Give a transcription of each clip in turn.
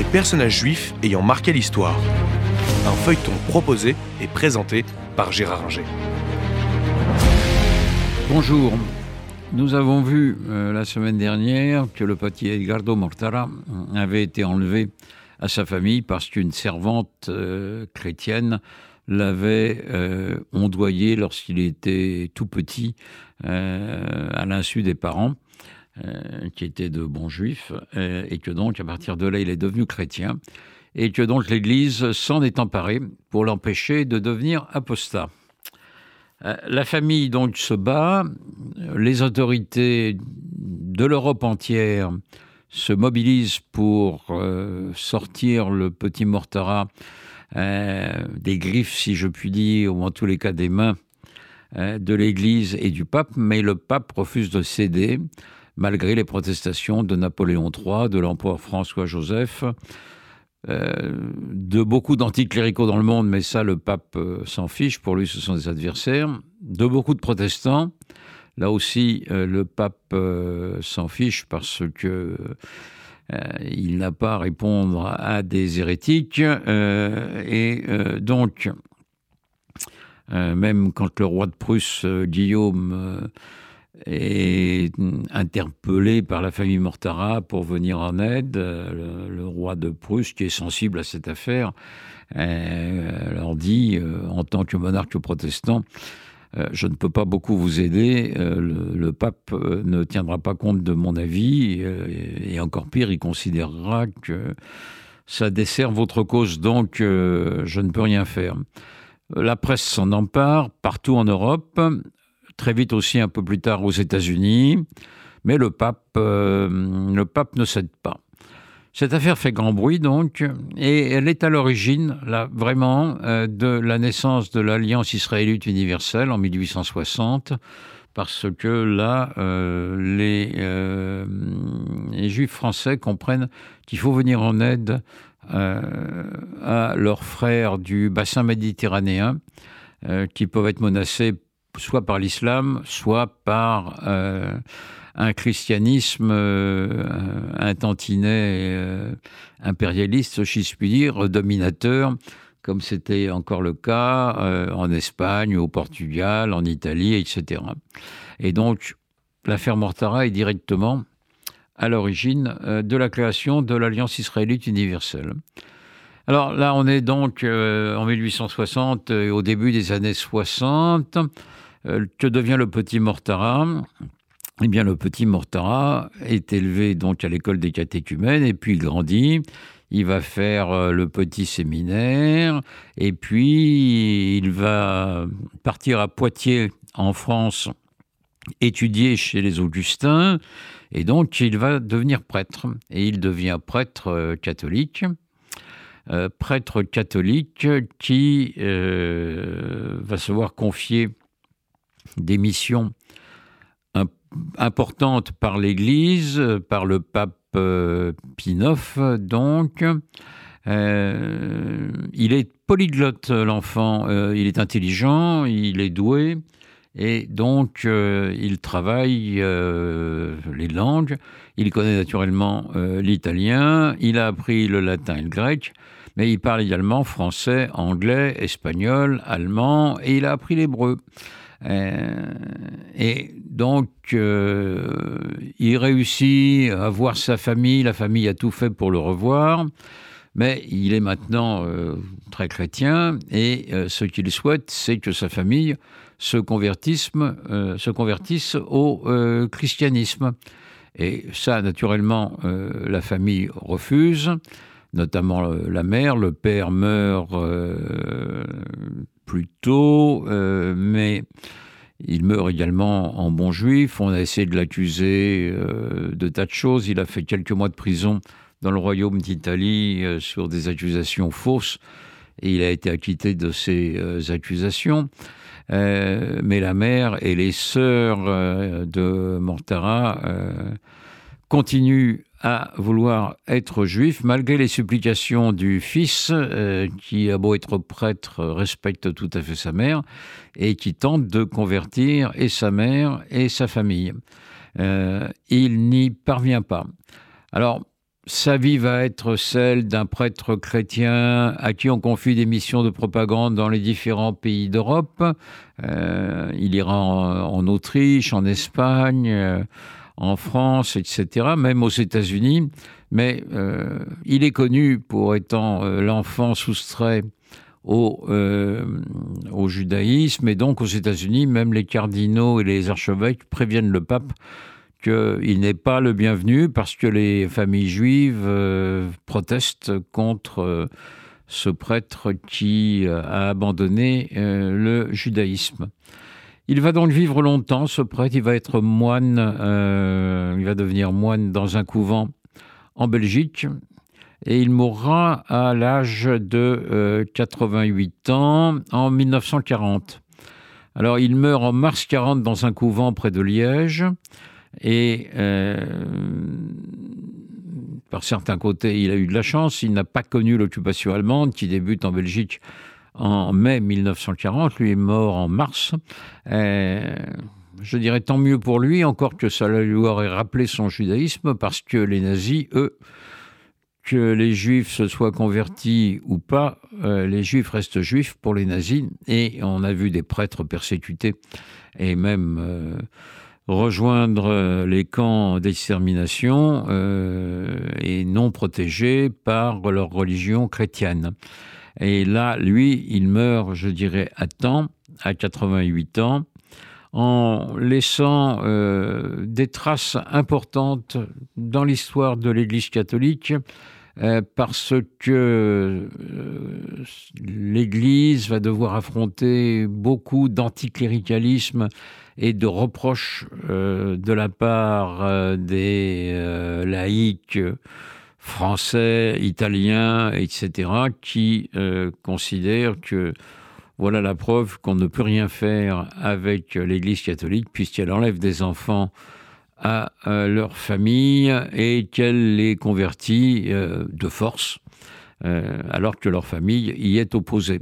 les personnages juifs ayant marqué l'histoire. Un feuilleton proposé et présenté par Gérard Inger. Bonjour. Nous avons vu euh, la semaine dernière que le petit Edgardo Mortara avait été enlevé à sa famille parce qu'une servante euh, chrétienne l'avait euh, ondoyé lorsqu'il était tout petit à l'insu des parents. Qui étaient de bons juifs, et que donc à partir de là il est devenu chrétien, et que donc l'Église s'en est emparée pour l'empêcher de devenir apostat. Euh, la famille donc se bat, les autorités de l'Europe entière se mobilisent pour euh, sortir le petit Mortara euh, des griffes, si je puis dire, ou en tous les cas des mains de l'Église et du pape, mais le pape refuse de céder malgré les protestations de Napoléon III, de l'empereur François-Joseph, euh, de beaucoup d'anticléricaux dans le monde, mais ça, le pape euh, s'en fiche. Pour lui, ce sont des adversaires. De beaucoup de protestants. Là aussi, euh, le pape s'en fiche parce que il n'a pas à répondre à des hérétiques. et donc, même quand le roi de Prusse, Guillaume, est interpellé par la famille Mortara pour venir en aide. Le, roi de Prusse, qui est sensible à cette affaire, euh, leur dit, euh, en tant que monarque protestant, euh, je ne peux pas beaucoup vous aider, le, pape ne tiendra pas compte de mon avis, et encore pire, il considérera que ça dessert votre cause, donc je ne peux rien faire. La presse s'en empare partout en Europe très vite aussi un peu plus tard aux États-Unis, mais le pape, euh, le pape ne cède pas. Cette affaire fait grand bruit donc, et elle est à l'origine, là, vraiment, euh, de la naissance de l'Alliance israélite universelle en 1860, parce que là, euh, les, les, Juifs français comprennent qu'il faut venir en aide à leurs frères du bassin méditerranéen, qui peuvent être menacés soit par l'islam, soit par euh, un christianisme euh, un tantinet euh, impérialiste, si je puis dire, dominateur, comme c'était encore le cas en Espagne, au Portugal, en Italie, etc. Et donc, l'affaire Mortara est directement à l'origine de la création de l'Alliance israélite universelle. Alors là, on est donc en 1860, au début des années 60. Euh, que devient le petit Mortara? Eh bien, le petit Mortara est élevé donc à l'école des catéchumènes et puis il grandit. Il va faire euh, le petit séminaire et puis il va partir à Poitiers en France étudier chez les Augustins et donc il va devenir prêtre et il devient prêtre euh, catholique. prêtre catholique qui va se voir confier des missions importantes par l'Église, par le pape euh, Pinoff, donc. Euh, il est polyglotte, l'enfant. Euh, il est intelligent, il est doué. Et donc, il travaille les langues. Il connaît naturellement l'italien. Il a appris le latin et le grec. Mais il parle également français, anglais, espagnol, allemand. Et il a appris l'hébreu. Euh, et donc, euh, il réussit à voir sa famille, la famille a tout fait pour le revoir, mais il est maintenant euh, très chrétien, et ce qu'il souhaite, c'est que sa famille se convertisse, se convertisse au christianisme. Et ça, naturellement, la famille refuse, notamment la mère. Le père meurt plus tôt, euh, mais il meurt également en bon juif. On a essayé de l'accuser euh, de tas de choses. Il a fait quelques mois de prison dans le royaume d'Italie euh, sur des accusations fausses et il a été acquitté de ces accusations. mais la mère et les sœurs de Mortara continuent à vouloir être juif, malgré les supplications du fils, euh, qui a beau être prêtre, respecte tout à fait sa mère, et qui tente de convertir et sa mère et sa famille. Euh, il n'y parvient pas. Alors, sa vie va être celle d'un prêtre chrétien à qui on confie des missions de propagande dans les différents pays d'Europe. Euh, il ira en, Autriche, en Espagne, en France, etc., même aux États-Unis. Mais euh, il est connu pour étant l'enfant soustrait au, au, judaïsme. Et donc aux États-Unis, même les cardinaux et les archevêques préviennent le pape qu'il n'est pas le bienvenu parce que les familles juives euh, protestent contre euh, ce prêtre qui euh, a abandonné le judaïsme. Il va donc vivre longtemps, ce prêtre, il va être moine, il va devenir moine dans un couvent en Belgique, et il mourra à l'âge de 88 ans en 1940. Alors il meurt en mars 40 dans un couvent près de Liège, et euh, par certains côtés, il a eu de la chance. Il n'a pas connu l'occupation allemande qui débute en Belgique en mai 1940. Lui est mort en mars. Euh, je dirais tant mieux pour lui, encore que ça lui aurait rappelé son judaïsme, parce que les nazis, eux, que les juifs se soient convertis ou pas, euh, les juifs restent juifs pour les nazis. Et on a vu des prêtres persécutés et même rejoindre euh, les camps d'extermination et non protégés par leur religion chrétienne. Et là, lui, il meurt, je dirais, à temps, à 88 ans, en laissant euh, des traces importantes dans l'histoire de l'Église catholique, parce que l'Église va devoir affronter beaucoup d'anticléricalisme et de reproches euh, de la part euh, des euh, laïcs français, italiens, etc., qui considèrent que voilà la preuve qu'on ne peut rien faire avec l'Église catholique puisqu'elle enlève des enfants à leur famille et qu'elle les convertit de force, alors que leur famille y est opposée.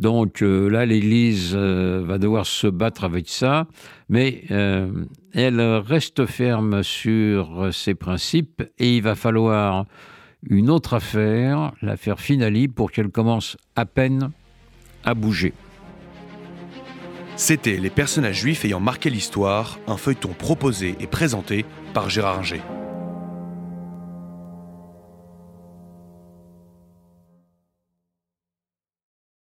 Donc euh, là, l'Église euh, va devoir se battre avec ça, mais euh, elle reste ferme sur ses principes et il va falloir une autre affaire, l'affaire Finali, pour qu'elle commence à peine à bouger. C'était Les personnages juifs ayant marqué l'histoire, un feuilleton proposé et présenté par Gérard Inger.